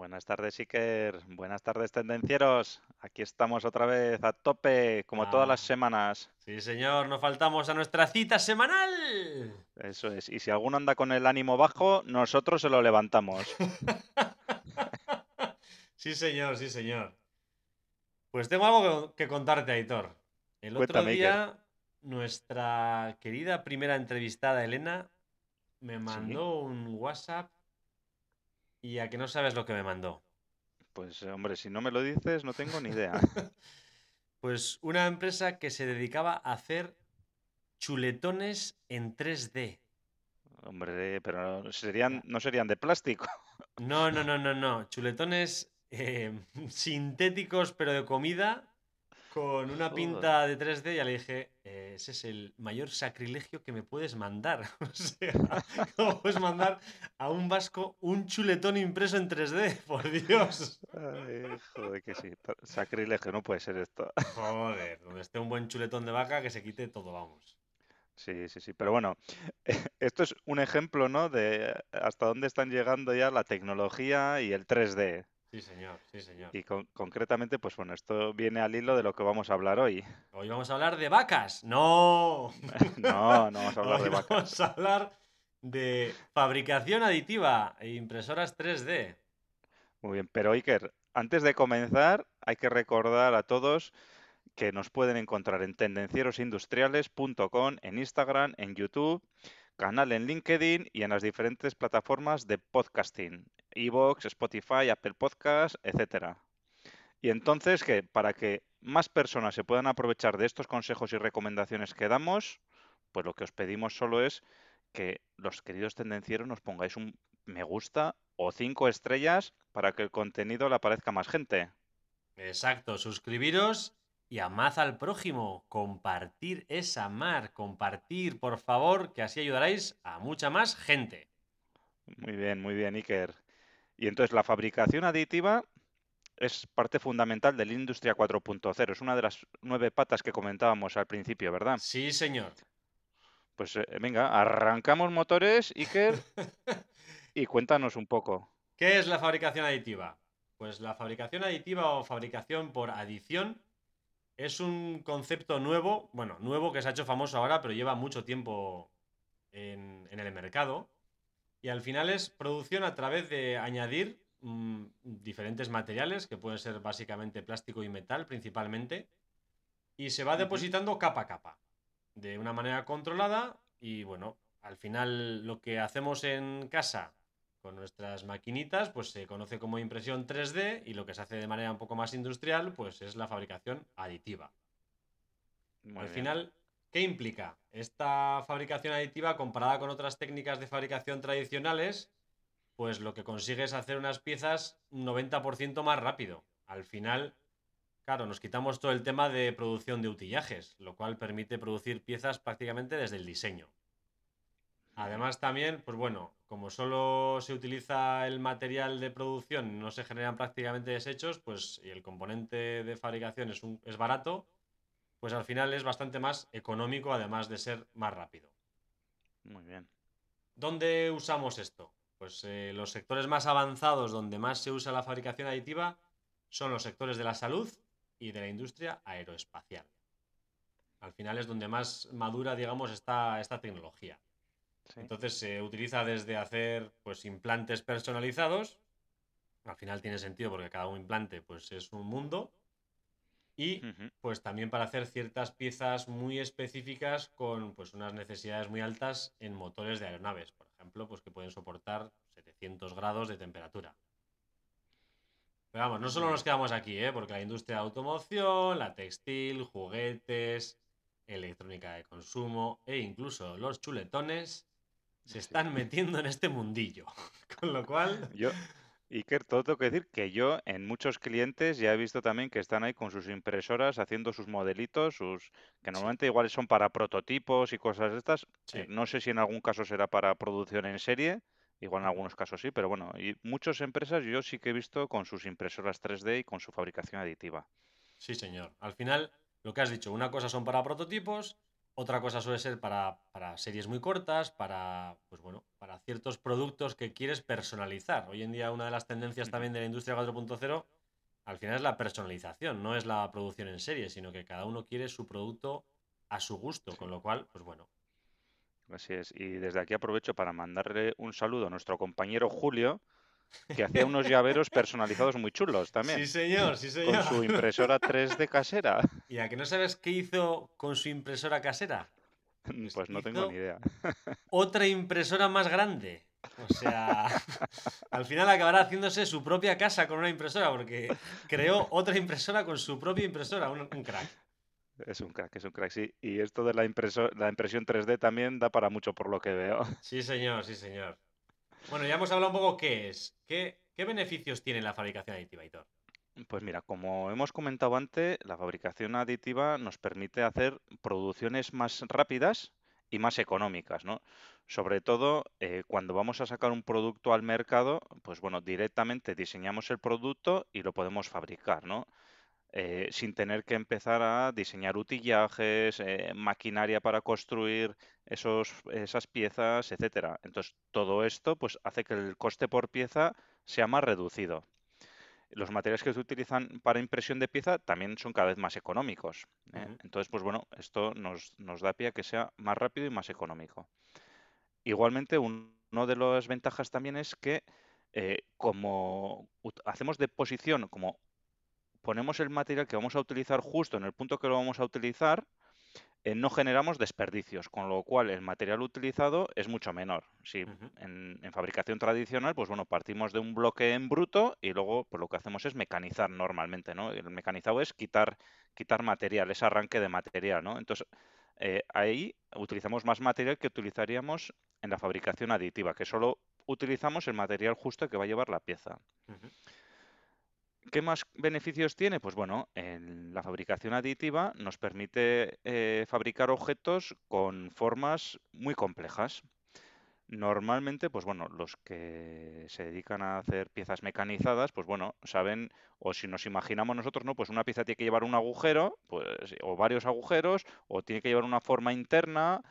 Buenas tardes, Iker. Buenas tardes, tendencieros. Aquí estamos otra vez a tope, como todas las Ah. semanas. Sí, señor, no faltamos a nuestra cita semanal. Eso es. Y si alguno anda con el ánimo bajo, nosotros se lo levantamos. sí, señor, sí, señor. Pues tengo algo que contarte, Aitor. El otro Iker. día, nuestra querida primera entrevistada, Elena, me mandó un WhatsApp y a que no sabes lo que me mandó. Pues, hombre, si no me lo dices, no tengo ni idea. Pues una empresa que se dedicaba a hacer chuletones en 3D. Hombre, pero serían, no serían de plástico. No, no, no, no, no. Chuletones eh, sintéticos, pero de comida, con una Joder. pinta de 3D. Ya le dije, eh, ese es el mayor sacrilegio que me puedes mandar. O sea, ¿cómo puedes mandar a un vasco un chuletón impreso en 3D? Por Dios. Ay, joder, que sí. Sacrilegio, no puede ser esto. Joder, donde esté un buen chuletón de vaca, que se quite todo, vamos. Sí, sí, sí. Pero bueno, esto es un ejemplo, ¿no? De hasta dónde están llegando ya la tecnología y el 3D. Sí, señor, sí, señor. Y con- concretamente, pues bueno, esto viene al hilo de lo que vamos a hablar hoy. Hoy vamos a hablar de vacas. No. No, no vamos a hablar Hoy de vacas. Vamos a hablar de fabricación aditiva e impresoras 3D. Muy bien, pero Iker, antes de comenzar, hay que recordar a todos que nos pueden encontrar en tendencierosindustriales.com, en Instagram, en YouTube, canal en LinkedIn y en las diferentes plataformas de podcasting, Evox, Spotify, Apple Podcasts, etcétera. Y entonces, que para que más personas se puedan aprovechar de estos consejos y recomendaciones que damos, pues lo que os pedimos solo es que los queridos tendencieros nos pongáis un me gusta o cinco estrellas para que el contenido le aparezca a más gente. Exacto, suscribiros y amad al prójimo. Compartir es amar. Compartir, por favor, que así ayudaréis a mucha más gente. Muy bien, muy bien, Iker. Y entonces la fabricación aditiva es parte fundamental de la industria 4.0. Es una de las nueve patas que comentábamos al principio, ¿verdad? Sí, señor. Pues eh, venga, arrancamos motores, Iker, y cuéntanos un poco. ¿Qué es la fabricación aditiva? Pues la fabricación aditiva o fabricación por adición es un concepto nuevo, bueno, nuevo que se ha hecho famoso ahora, pero lleva mucho tiempo en, en el mercado. Y al final es producción a través de añadir mm, diferentes materiales, que pueden ser básicamente plástico y metal principalmente, y se va depositando capa a capa, de una manera controlada. Y bueno, al final lo que hacemos en casa con nuestras maquinitas, pues se conoce como impresión 3D y lo que se hace de manera un poco más industrial, pues es la fabricación aditiva. Muy Al bien. final, ¿qué implica? Esta fabricación aditiva comparada con otras técnicas de fabricación tradicionales, pues lo que consigue es hacer unas piezas un 90% más rápido. Al final, claro, nos quitamos todo el tema de producción de utillajes, lo cual permite producir piezas prácticamente desde el diseño. Además también, pues bueno, como solo se utiliza el material de producción, no se generan prácticamente desechos, pues y el componente de fabricación es, un- es barato, pues al final es bastante más económico, además de ser más rápido. Muy bien. ¿Dónde usamos esto? Pues eh, los sectores más avanzados donde más se usa la fabricación aditiva son los sectores de la salud y de la industria aeroespacial. Al final es donde más madura, digamos, está esta tecnología. Sí. Entonces se utiliza desde hacer pues implantes personalizados. Al final tiene sentido porque cada un implante pues es un mundo. Y pues también para hacer ciertas piezas muy específicas con pues unas necesidades muy altas en motores de aeronaves, por ejemplo, pues que pueden soportar 700 grados de temperatura. Pero vamos, no solo nos quedamos aquí, ¿eh? porque la industria de automoción, la textil, juguetes, electrónica de consumo e incluso los chuletones se Sí. están metiendo en este mundillo. Con lo cual, Yo, Iker, todo tengo que decir que yo en muchos clientes ya he visto también que están ahí con sus impresoras haciendo sus modelitos, sus que Sí, normalmente igual son para prototipos y cosas de estas. Eh, sí. no sé si en algún caso será para producción en serie, igual en algunos casos sí, pero bueno, y muchas empresas yo sí que he visto con sus impresoras 3D y con su fabricación aditiva. Sí, señor. Al final, lo que has dicho, una cosa son para prototipos, otra cosa suele ser para, para series muy cortas, para, pues bueno, para ciertos productos que quieres personalizar. Hoy en día una de las tendencias también de la industria 4.0 al final es la personalización, no es la producción en serie, sino que cada uno quiere su producto a su gusto, con lo cual, pues bueno. así es. Y desde aquí aprovecho para mandarle un saludo a nuestro compañero Julio, que hacía unos llaveros personalizados muy chulos Sí, también, señor, sí, con señor. su impresora 3D casera. ¿Y a que no sabes qué hizo con su impresora casera? Pues Pues no tengo ni idea. otra impresora más grande. O sea, al final acabará haciéndose su propia casa con una impresora, porque creó otra impresora con su propia impresora, un, un crack. Es un crack, es un crack, sí. Y esto de la impreso- la impresión 3D también da para mucho por lo que veo. Sí, señor, sí, señor. Bueno, ya hemos hablado un poco qué es. ¿Qué, beneficios tiene la fabricación aditiva, Hitor? Pues mira, como hemos comentado antes, la fabricación aditiva nos permite hacer producciones más rápidas y más económicas, ¿no? Sobre todo eh, cuando vamos a sacar un producto al mercado, pues bueno, directamente diseñamos el producto y lo podemos fabricar, ¿no? Eh, sin tener que empezar a diseñar utillajes, eh, maquinaria para construir esos, esas piezas, etcétera. Entonces, todo esto pues, hace que el coste por pieza sea más reducido. Los materiales que se utilizan para impresión de pieza también son cada vez más económicos. ¿eh? Entonces, pues bueno, esto nos, nos da pie a que sea más rápido y más económico. Igualmente, un- una de las ventajas también es que como hacemos deposición, como ponemos el material que vamos a utilizar justo en el punto que lo vamos a utilizar, eh, no generamos desperdicios, con lo cual el material utilizado es mucho menor. Si ujú, en, en fabricación tradicional, pues bueno, partimos de un bloque en bruto y luego pues lo que hacemos es mecanizar normalmente, ¿no? El mecanizado es quitar, quitar material, ese arranque de material, ¿no? Entonces, eh, ahí utilizamos más material que utilizaríamos en la fabricación aditiva, que solo utilizamos el material justo que va a llevar la pieza. ¿Qué más beneficios tiene? Pues bueno, en la fabricación aditiva nos permite eh, fabricar objetos con formas muy complejas. Normalmente, pues bueno, los que se dedican a hacer piezas mecanizadas, pues bueno, saben, o si nos imaginamos nosotros, ¿no? Pues una pieza tiene que llevar un agujero, pues, o varios agujeros, o tiene que llevar una forma interna,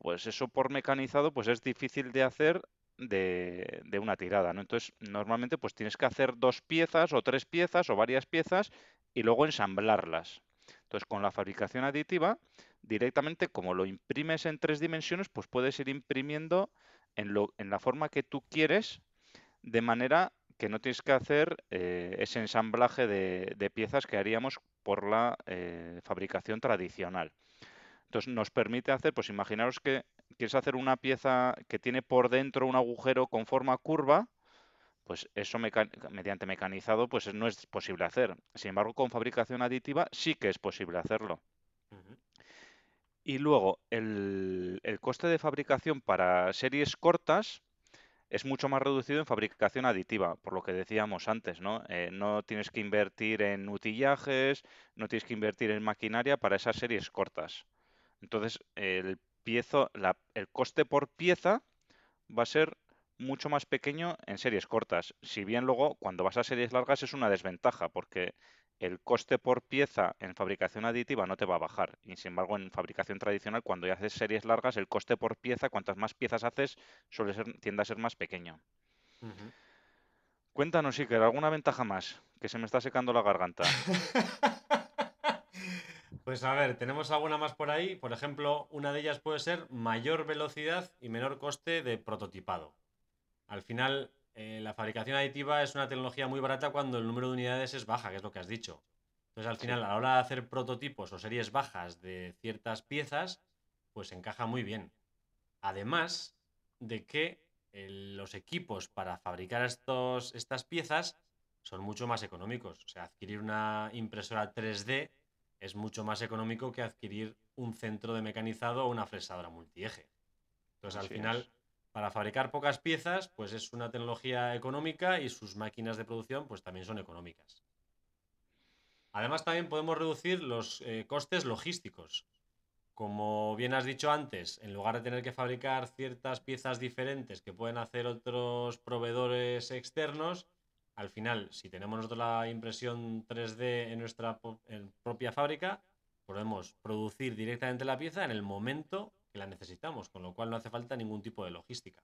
pues eso por mecanizado, pues es difícil de hacer de, una tirada, ¿no? Entonces, normalmente, pues tienes que hacer dos piezas, o tres piezas, o varias piezas, y luego ensamblarlas. Entonces, con la fabricación aditiva, directamente, como lo imprimes en tres dimensiones, pues puedes ir imprimiendo en, la forma que tú quieres, de manera que no tienes que hacer eh, ese ensamblaje de, de, piezas que haríamos por la eh, fabricación tradicional. Entonces nos permite hacer, pues imaginaros que quieres hacer una pieza que tiene por dentro un agujero con forma curva, pues eso meca mediante mecanizado pues no es posible hacer. Sin embargo, con fabricación aditiva sí que es posible hacerlo. Y luego, el, el coste de fabricación para series cortas es mucho más reducido en fabricación aditiva, por lo que decíamos antes, ¿no? Eh, no tienes que invertir en utillajes, no tienes que invertir en maquinaria para esas series cortas. Entonces, el, piezo, la, el coste por pieza va a ser mucho más pequeño en series cortas. Si bien luego, cuando vas a series largas, es una desventaja, porque el coste por pieza en fabricación aditiva no te va a bajar. Y sin embargo, en fabricación tradicional, cuando ya haces series largas, el coste por pieza, cuantas más piezas haces, suele ser, tiende a ser más pequeño. ujú. Cuéntanos, Iker, ¿alguna ventaja más? Que se me está secando la garganta. Pues a ver, tenemos alguna más por ahí. Por ejemplo, una de ellas puede ser mayor velocidad y menor coste de prototipado. Al final, eh, la fabricación aditiva es una tecnología muy barata cuando el número de unidades es baja, que es lo que has dicho. Entonces, al final, a la hora de hacer prototipos o series bajas de ciertas piezas, pues encaja muy bien. Además de que eh, los equipos para fabricar estos, estas piezas son mucho más económicos. O sea, adquirir una impresora 3D es mucho más económico que adquirir un centro de mecanizado o una fresadora multieje. Entonces, al final, es. para fabricar pocas piezas, pues es una tecnología económica y sus máquinas de producción pues también son económicas. Además también podemos reducir los eh, costes logísticos. Como bien has dicho antes, en lugar de tener que fabricar ciertas piezas diferentes que pueden hacer otros proveedores externos, al final, si tenemos nosotros la impresión 3D en nuestra propia fábrica, podemos producir directamente la pieza en el momento que la necesitamos, con lo cual no hace falta ningún tipo de logística.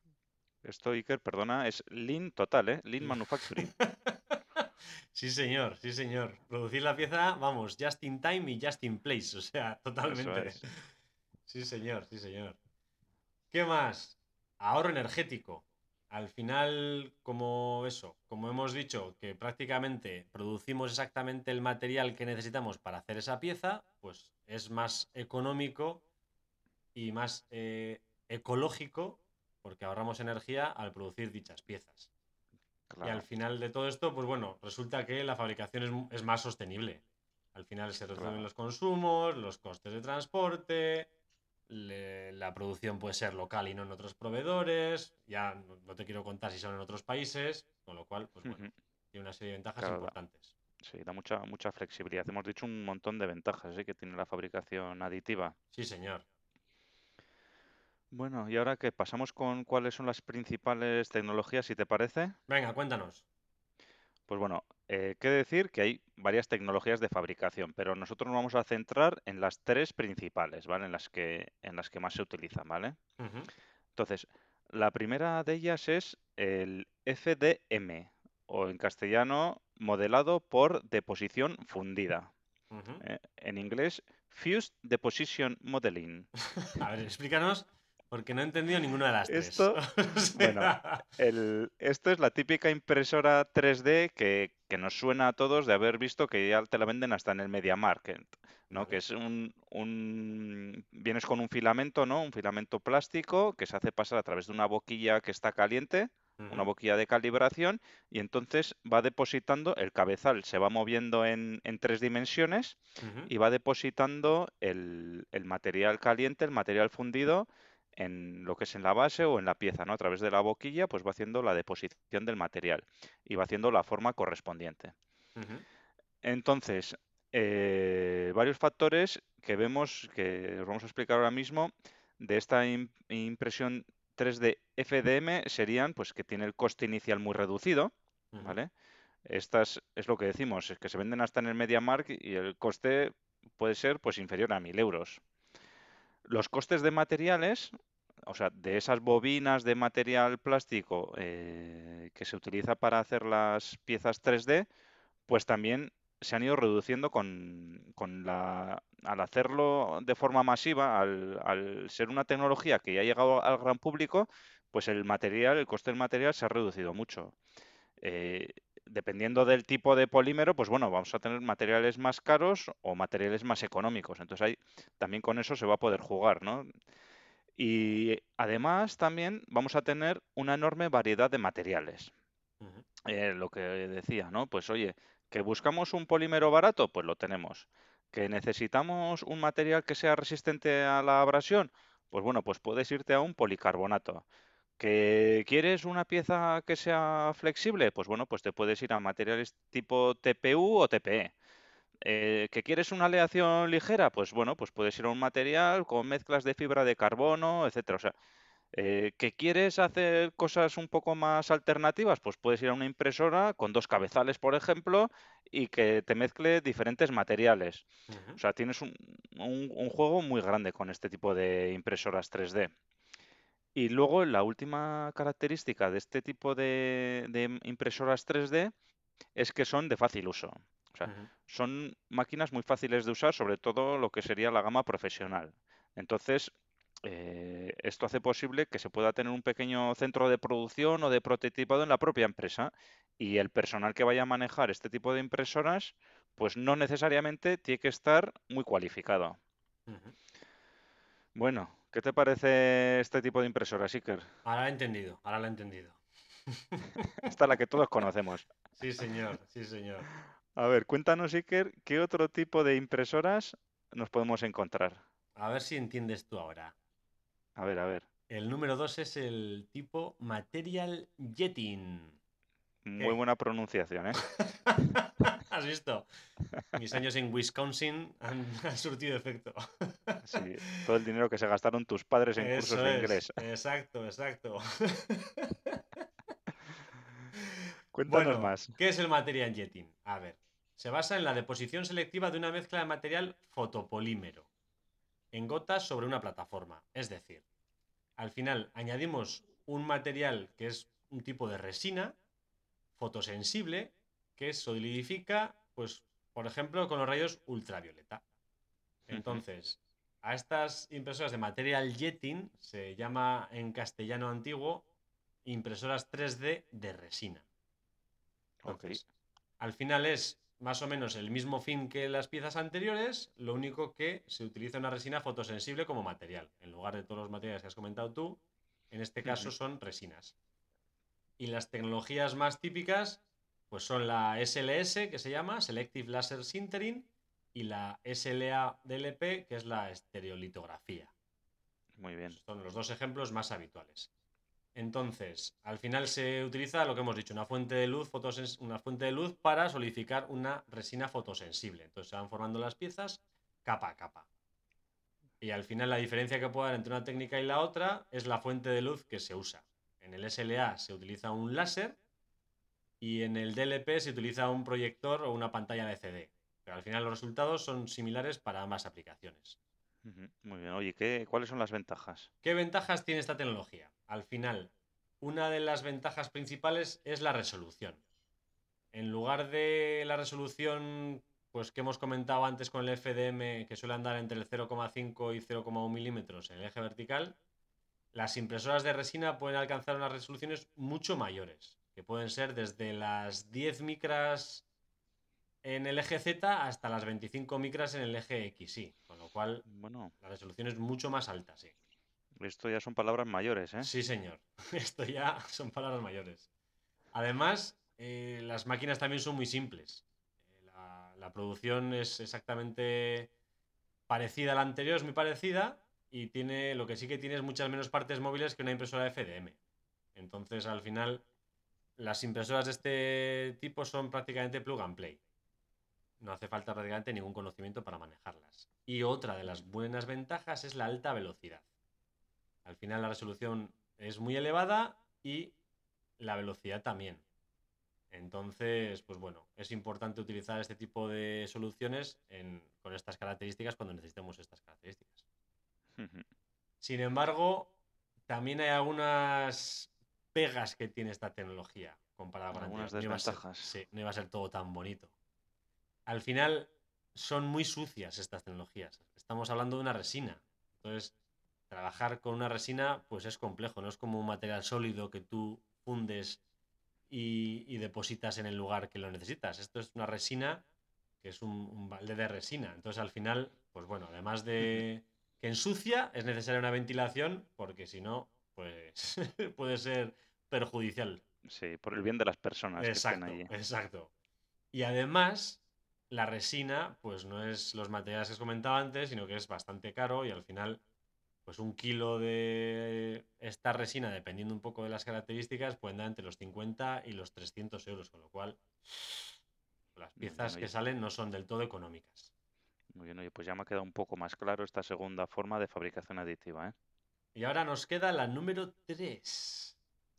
Esto, Iker, perdona, es Lean total, ¿eh? Lean Manufacturing. sí, señor, sí, señor. Producir la pieza, vamos, just in time y just in place, o sea, totalmente. Sí, señor, sí, señor. ¿Qué más? Ahorro energético. Al final, como eso, como hemos dicho, que prácticamente producimos exactamente el material que necesitamos para hacer esa pieza, pues es más económico y más eh, ecológico porque ahorramos energía al producir dichas piezas. Y al final de todo esto, pues bueno, resulta que la fabricación es, más sostenible. Al final se reducen los consumos, los costes de transporte, la producción puede ser local y no en otros proveedores. Ya no, te quiero contar si son en otros países, con lo cual, pues bueno, tiene una serie de ventajas importantes. Sí, da mucha, mucha flexibilidad. Hemos dicho un montón de ventajas ¿eh? que tiene la fabricación aditiva. Sí, señor. Bueno, y ahora que pasamos con cuáles son las principales tecnologías, si te parece. Venga, cuéntanos. Pues bueno, eh, qué decir que hay varias tecnologías de fabricación, pero nosotros nos vamos a centrar en las tres principales, ¿vale? En las que, en las que más se utilizan, ¿vale? Entonces, la primera de ellas es el FDM, o en castellano, modelado por deposición fundida. Eh, en inglés, Fused Deposition Modeling. a ver, explícanos porque no he entendido ninguna de las tres. Esto, bueno, esto es la típica impresora 3D que, nos suena a todos de haber visto que ya te la venden hasta en el Media Market, ¿no? Que es un, un, Vienes con un filamento, ¿no? Un filamento plástico que se hace pasar a través de una boquilla que está caliente, una boquilla de calibración, y entonces va depositando, el cabezal se va moviendo en, tres dimensiones y va depositando el, el material caliente, el material fundido, en lo que es en la base o en la pieza, ¿no? A través de la boquilla, pues va haciendo la deposición del material y va haciendo la forma correspondiente. Entonces, eh, varios factores que vemos, que os vamos a explicar ahora mismo, de esta impresión 3D FDM serían, pues que tiene el coste inicial muy reducido, ¿vale? Estas es lo que decimos, es que se venden hasta en el MediaMark y el coste puede ser pues inferior a 1000 euros. Los costes de materiales, o sea, de esas bobinas de material plástico eh, que se utiliza para hacer las piezas 3D, pues también se han ido reduciendo con, la, al hacerlo de forma masiva, al, ser una tecnología que ya ha llegado al gran público, pues el material, el coste del material se ha reducido mucho. Eh, dependiendo del tipo de polímero, pues bueno, vamos a tener materiales más caros o materiales más económicos. Entonces también con eso se va a poder jugar, ¿no? Y además también vamos a tener una enorme variedad de materiales. Eh, lo que decía, ¿no? Pues oye, que buscamos un polímero barato, pues lo tenemos. Que necesitamos un material que sea resistente a la abrasión, pues bueno, pues puedes irte a un policarbonato. ¿Que quieres una pieza que sea flexible? Pues bueno, pues te puedes ir a materiales tipo TPU o TPE. Eh, ¿Que quieres una aleación ligera? Pues bueno, pues puedes ir a un material con mezclas de fibra de carbono, etcétera. O sea, eh, ¿que quieres hacer cosas un poco más alternativas? Pues puedes ir a una impresora con dos cabezales, por ejemplo, y que te mezcle diferentes materiales. O sea, tienes un, un juego muy grande con este tipo de impresoras 3D. Y luego la última característica de este tipo de, impresoras 3D es que son de fácil uso. Son máquinas muy fáciles de usar, sobre todo lo que sería la gama profesional. Entonces, eh, esto hace posible que se pueda tener un pequeño centro de producción o de prototipado en la propia empresa y el personal que vaya a manejar este tipo de impresoras, pues no necesariamente tiene que estar muy cualificado. Bueno, ¿Qué te parece este tipo de impresora, Iker? Ahora la he entendido, ahora la he entendido. Esta es la que todos conocemos. Sí, señor, sí, señor. A ver, cuéntanos, Iker, ¿qué otro tipo de impresoras nos podemos encontrar? A ver si entiendes tú ahora. A ver, a ver. El número dos es el tipo Material Jetting. Muy buena pronunciación, ¿eh? ¿Has visto? Mis años en Wisconsin han, surtido efecto. Sí, todo el dinero que se gastaron tus padres en cursos de inglés. Exacto, exacto. Cuéntanos más. ¿Qué es el material jetting? A ver, se basa en la deposición selectiva de una mezcla de material fotopolímero en gotas sobre una plataforma. Es decir, al final añadimos un material que es un tipo de resina fotosensible que solidifica, pues, por ejemplo, con los rayos ultravioleta. Entonces, a estas impresoras de material jetting se llama en castellano antiguo impresoras 3D de resina. Entonces, al final es más o menos el mismo fin que las piezas anteriores, lo único que se utiliza una resina fotosensible como material. En lugar de todos los materiales que has comentado tú, en este caso son resinas. Y las tecnologías más típicas pues son la SLS, que se llama Selective Laser Sintering, y la SLA-DLP, que es la estereolitografía. Muy bien. Son los dos ejemplos más habituales. Entonces, al final se utiliza lo que hemos dicho, una fuente de luz, una fuente de luz para solidificar una resina fotosensible. Entonces se van formando las piezas capa a capa. Y al final la diferencia que puede haber entre una técnica y la otra es la fuente de luz que se usa. En el SLA se utiliza un láser y en el DLP se utiliza un proyector o una pantalla de CD. Pero al final los resultados son similares para ambas aplicaciones. Muy bien. Oye, ¿qué, ¿cuáles son las ventajas? ¿Qué ventajas tiene esta tecnología? Al final, una de las ventajas principales es la resolución. En lugar de la resolución pues, que hemos comentado antes con el FDM, que suele andar entre el 0,5 y 0,1 milímetros en el eje vertical, las impresoras de resina pueden alcanzar unas resoluciones mucho mayores, que pueden ser desde las 10 micras en el eje Z hasta las 25 micras en el eje XY, con lo cual bueno. la resolución es mucho más alta, sí. Esto ya son palabras mayores, ¿eh? Sí, señor. Esto ya son palabras mayores. Además, eh, las máquinas también son muy simples. Eh, la, la, producción es exactamente parecida a la anterior, es muy parecida y tiene lo que sí que tiene es muchas menos partes móviles que una impresora FDM. Entonces, al final, las impresoras de este tipo son prácticamente plug and play. No hace falta prácticamente ningún conocimiento para manejarlas. Y otra de las buenas ventajas es la alta velocidad. Al final la resolución es muy elevada y la velocidad también. Entonces, pues bueno, es importante utilizar este tipo de soluciones con estas características cuando necesitemos estas características. Sin embargo, también hay algunas pegas que tiene esta tecnología comparada con algunas desventajas. sí, no iba a ser todo tan bonito al final son muy sucias estas tecnologías. Estamos hablando de una resina. Entonces, trabajar con una resina pues es complejo, no es como un material sólido que tú fundes y, depositas en el lugar que lo necesitas. Esto es una resina que es un, balde de resina. Entonces, al final, pues bueno, además de que ensucia, es necesaria una ventilación porque si no, pues puede ser perjudicial. Sí, por el bien de las personas exacto, que están allí. Exacto. Y además, la resina, pues no es los materiales que os comentaba antes, sino que es bastante caro y al final, pues un kilo de esta resina, dependiendo un poco de las características, pueden dar entre los 50 y los 300 euros, con lo cual las piezas que salen no son del todo económicas. Muy bien, oye, pues ya me ha quedado un poco más claro esta segunda forma de fabricación aditiva. ¿eh? Y ahora nos queda la número 3.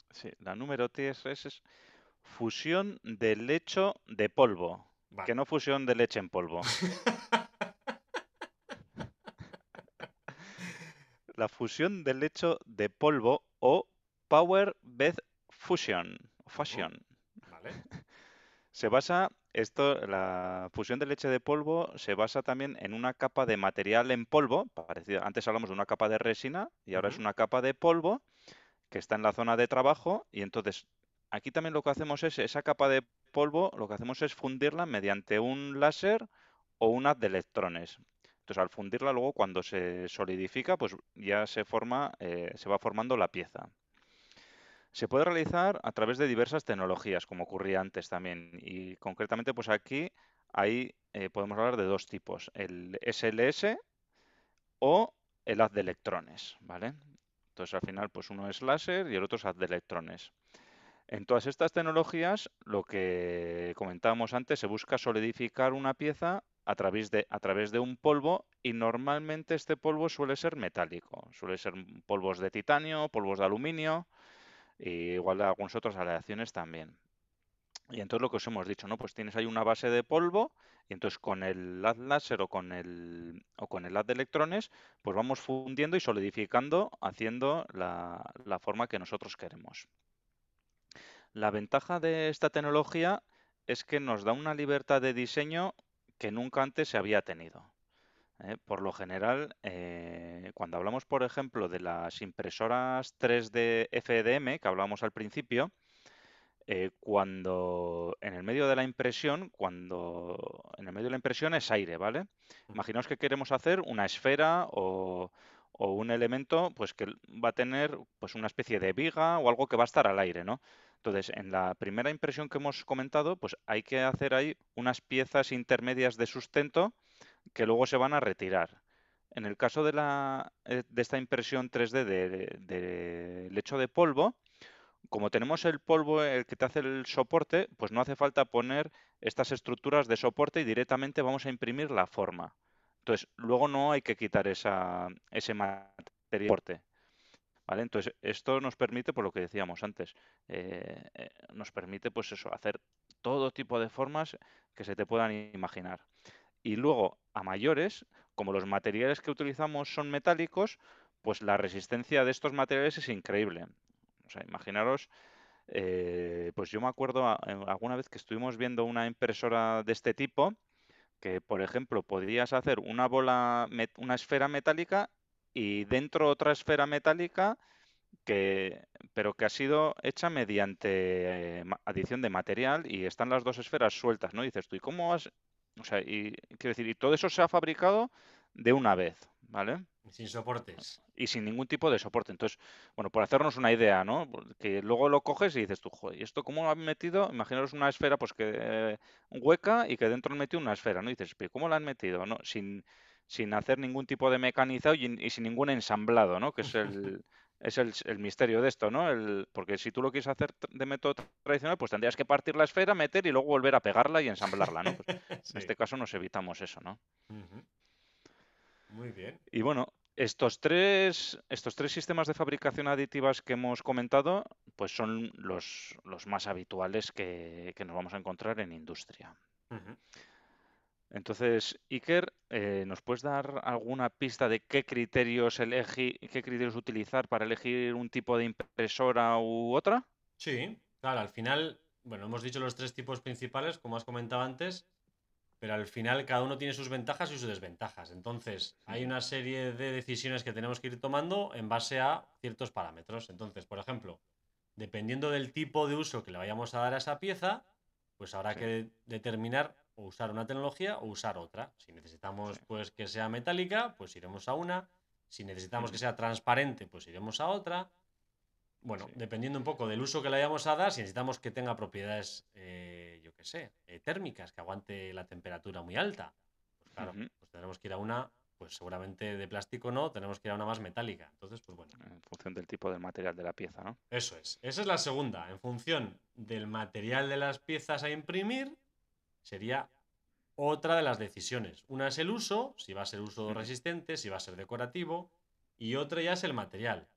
Sí, la número 3 es fusión de lecho de polvo. Que no fusión de leche en polvo. la fusión de leche de polvo o Power Bed Fusion. Fusion. vale. Se basa, esto, la fusión de leche de polvo se basa también en una capa de material en polvo, parecido, antes hablamos de una capa de resina y ahora es una capa de polvo que está en la zona de trabajo y entonces aquí también lo que hacemos es esa capa de polvo, lo que hacemos es fundirla mediante un láser o un haz de electrones. Entonces, al fundirla luego, cuando se solidifica, pues ya se forma, eh, se va formando la pieza. Se puede realizar a través de diversas tecnologías, como ocurría antes también. Y concretamente, pues aquí ahí eh, podemos hablar de dos tipos, el SLS o el haz de electrones, ¿vale? Entonces al final pues uno es láser y el otro es haz de electrones. En todas estas tecnologías, lo que comentábamos antes, se busca solidificar una pieza a través de, a través de un polvo y normalmente este polvo suele ser metálico. Suele ser polvos de titanio, polvos de aluminio y igual de algunas otras aleaciones también. Y entonces lo que os hemos dicho, ¿no? Pues tienes ahí una base de polvo y entonces con el haz láser o con el, o con el haz de electrones, pues vamos fundiendo y solidificando, haciendo la, la forma que nosotros queremos. La ventaja de esta tecnología es que nos da una libertad de diseño que nunca antes se había tenido. ¿eh? Por lo general, eh, cuando hablamos, por ejemplo, de las impresoras 3D FDM, que hablábamos al principio, eh, cuando en el medio de la impresión, cuando en el medio de la impresión es aire, ¿vale? Imaginaos que queremos hacer una esfera o, un elemento pues que va a tener pues una especie de viga o algo que va a estar al aire, ¿no? Entonces, en la primera impresión que hemos comentado, pues hay que hacer ahí unas piezas intermedias de sustento que luego se van a retirar. En el caso de, la, eh, de esta impresión 3D de, de lecho de polvo, como tenemos el polvo el que te hace el soporte, pues no hace falta poner estas estructuras de soporte y directamente vamos a imprimir la forma. Entonces, luego no hay que quitar esa, ese material. Entonces, esto nos permite, por lo que decíamos antes, eh, eh, nos permite, pues eso, hacer todo tipo de formas que se te puedan imaginar. Y luego, a mayores, como los materiales que utilizamos son metálicos, pues la resistencia de estos materiales es increíble. O sea, imaginaros, eh, pues yo me acuerdo alguna vez que estuvimos viendo una impresora de este tipo, que por ejemplo podrías hacer una bola, una esfera metálica y dentro otra esfera metálica que, pero que ha sido hecha mediante eh, adición de material y están las dos esferas sueltas, ¿no? dices tú, ¿y cómo has...? O sea, y quiero decir, y todo eso se ha fabricado de una vez, ¿vale? Sin soportes. Y sin ningún tipo de soporte. Entonces, bueno, por hacernos una idea, ¿no? Que luego lo coges y dices tú, joder, ¿y esto cómo lo han metido? Imaginaros una esfera, pues que eh, hueca y que dentro han metido una esfera, ¿no? Y dices, ¿pero cómo la han metido? ¿No? Sin, sin hacer ningún tipo de mecanizado y, sin ningún ensamblado, ¿no? Que es el, es el, misterio de esto, ¿no? El, porque si tú lo quieres hacer de método tradicional, pues tendrías que partir la esfera, meter y luego volver a pegarla y ensamblarla, ¿no? Pues en este caso nos evitamos eso, ¿no? Muy bien. Y bueno, estos tres, estos tres sistemas de fabricación aditivas que hemos comentado, pues son los, los más habituales que, nos vamos a encontrar en industria. Entonces, Iker, eh, ¿nos puedes dar alguna pista de qué criterios elegir, qué criterios utilizar para elegir un tipo de impresora u otra? Sí, claro, al final, bueno, hemos dicho los tres tipos principales, como has comentado antes, pero al final cada uno tiene sus ventajas y sus desventajas. Entonces, hay una serie de decisiones que tenemos que ir tomando en base a ciertos parámetros. Entonces, por ejemplo, dependiendo del tipo de uso que le vayamos a dar a esa pieza, pues habrá que determinar o usar una tecnología o usar otra. Si necesitamos pues que sea metálica, pues iremos a una. Si necesitamos que sea transparente, pues iremos a otra. Bueno, dependiendo un poco del uso que le vayamos a dar, si necesitamos que tenga propiedades, eh, yo qué sé, eh, térmicas, que aguante la temperatura muy alta, pues claro, pues tendremos que ir a una, pues seguramente de plástico no, tenemos que ir a una más metálica. Entonces, pues bueno. En función del tipo de material de la pieza, ¿no? Eso es. Esa es la segunda. En función del material de las piezas a imprimir, sería otra de las decisiones. Una es el uso, si va a ser uso resistente, si va a ser decorativo, y otra ya es el material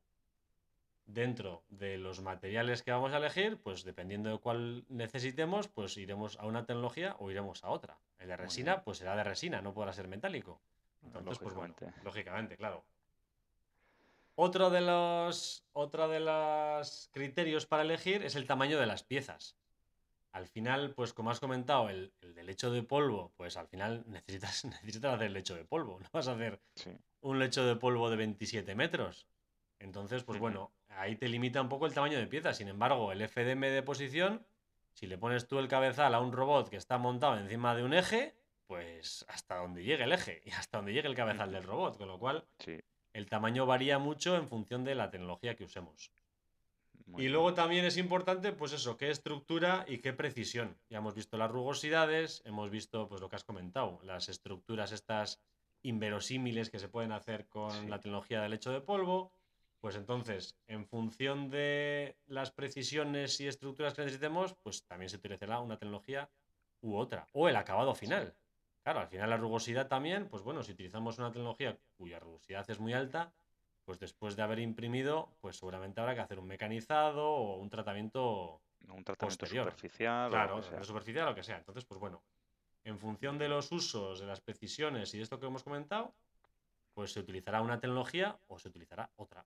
dentro de los materiales que vamos a elegir, pues dependiendo de cuál necesitemos, pues iremos a una tecnología o iremos a otra. El de resina, pues será de resina, no podrá ser metálico. Entonces, pues bueno, lógicamente, claro. Otro de los otro de los criterios para elegir es el tamaño de las piezas. Al final, pues como has comentado, el, el de lecho de polvo, pues al final necesitas, necesitas hacer lecho de polvo. No vas a hacer un lecho de polvo de 27 metros. Entonces, pues bueno, ahí te limita un poco el tamaño de pieza. Sin embargo, el FDM de posición, si le pones tú el cabezal a un robot que está montado encima de un eje, pues hasta donde llegue el eje y hasta donde llegue el cabezal del robot. Con lo cual, el tamaño varía mucho en función de la tecnología que usemos. Y luego también es importante, pues eso, qué estructura y qué precisión. Ya hemos visto las rugosidades, hemos visto, pues lo que has comentado, las estructuras estas inverosímiles que se pueden hacer con la tecnología del lecho de polvo Pues entonces, en función de las precisiones y estructuras que necesitemos, pues también se utilizará una tecnología u otra. O el acabado final. Claro, al final la rugosidad también, pues bueno, si utilizamos una tecnología cuya rugosidad es muy alta, pues después de haber imprimido, pues seguramente habrá que hacer un mecanizado o un tratamiento Un tratamiento Posterior. superficial. o Claro, lo que sea. de superficial o lo que sea. Entonces, pues bueno, en función de los usos, de las precisiones y de esto que hemos comentado, pues se utilizará una tecnología o se utilizará otra.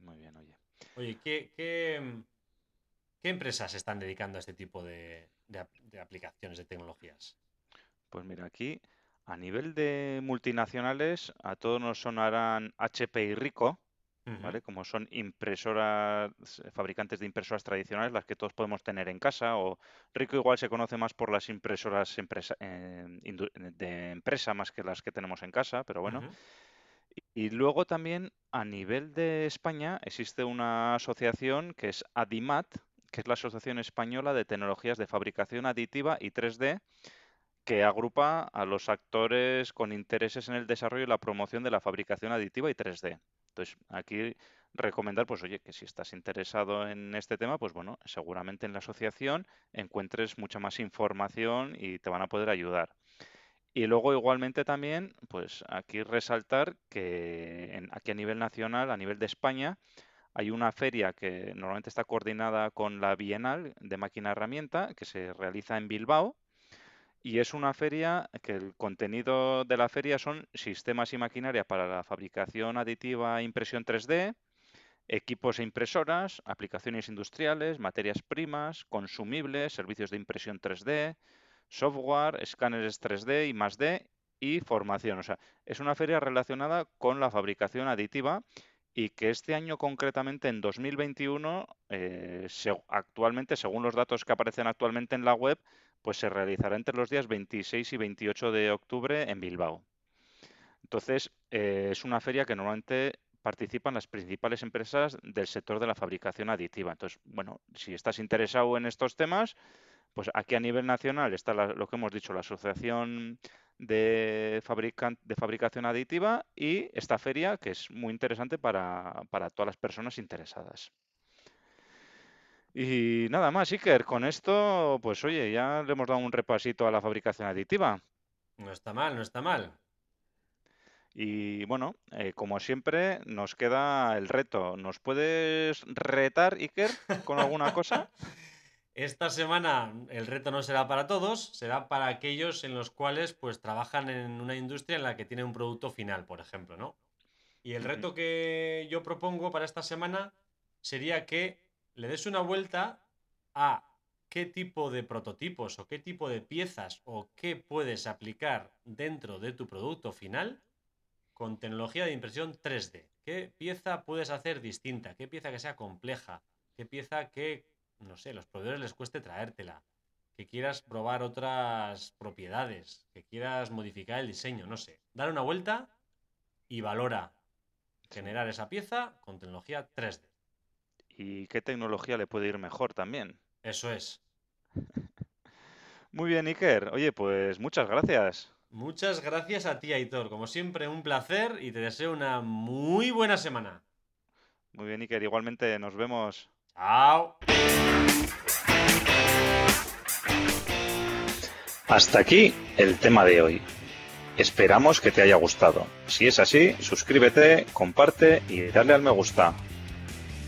Muy bien, oye. Oye, ¿qué, qué, qué empresas se están dedicando a este tipo de, de aplicaciones, de tecnologías? Pues mira, aquí a nivel de multinacionales, a todos nos sonarán HP y Ricoh, Ujú, ¿vale? Como son impresoras, fabricantes de impresoras tradicionales, las que todos podemos tener en casa, o Ricoh igual se conoce más por las impresoras empresa- eh, indu- de empresa más que las que tenemos en casa, pero bueno. Y luego también a nivel de España existe una asociación que es ADIMAT, que es la Asociación Española de Tecnologías de Fabricación Aditiva y 3D, que agrupa a los actores con intereses en el desarrollo y la promoción de la fabricación aditiva y 3D. Entonces, aquí recomendar, pues oye, que si estás interesado en este tema, pues bueno, seguramente en la asociación encuentres mucha más información y te van a poder ayudar. Y luego igualmente también, pues aquí resaltar que aquí a nivel nacional, a nivel de España, hay una feria que normalmente está coordinada con la Bienal de Máquina Herramienta, que se realiza en Bilbao, y es una feria que el contenido de la feria son sistemas y maquinaria para la fabricación aditiva e impresión 3D, equipos e impresoras, aplicaciones industriales, materias primas, consumibles, servicios de impresión 3D, software, escáneres 3D y más D y formación. O sea, es una feria relacionada con la fabricación aditiva y que este año concretamente, en 2021, eh, actualmente, según los datos que aparecen actualmente en la web, pues se realizará entre los días 26 y 28 de octubre en Bilbao. Entonces, eh, es una feria que normalmente participan las principales empresas del sector de la fabricación aditiva. Entonces, bueno, si estás interesado en estos temas, pues aquí a nivel nacional está la- lo que hemos dicho, la Asociación de, Fabricación Aditiva y esta feria que es muy interesante para todas las personas interesadas. Y nada más, Iker, con esto, pues oye, ya le hemos dado un repasito a la fabricación aditiva. No está mal, no está mal. Y bueno, eh, como siempre, nos queda el reto. ¿Nos puedes retar, Iker, con alguna cosa? Esta semana el reto no será para todos, será para aquellos en los cuales pues trabajan en una industria en la que tienen un producto final, por ejemplo, ¿no? Y el reto que yo propongo para esta semana sería que le des una vuelta a qué tipo de prototipos o qué tipo de piezas o qué puedes aplicar dentro de tu producto final con tecnología de impresión 3D. ¿Qué pieza puedes hacer distinta? ¿Qué pieza que sea compleja? ¿Qué pieza que, no sé, los proveedores les cueste traértela? Que quieras probar otras propiedades, que quieras modificar el diseño, no sé. Dale una vuelta y valora generar esa pieza con tecnología 3D. ¿Y qué tecnología le puede ir mejor también? Eso es. Muy bien, Iker. Oye, pues muchas gracias. Muchas gracias a ti, Aitor. Como siempre, un placer y te deseo una muy buena semana. Muy bien, Iker. Igualmente, nos vemos. Chao. Hasta aquí el tema de hoy. Esperamos que te haya gustado. Si es así, suscríbete, comparte y dale al me gusta.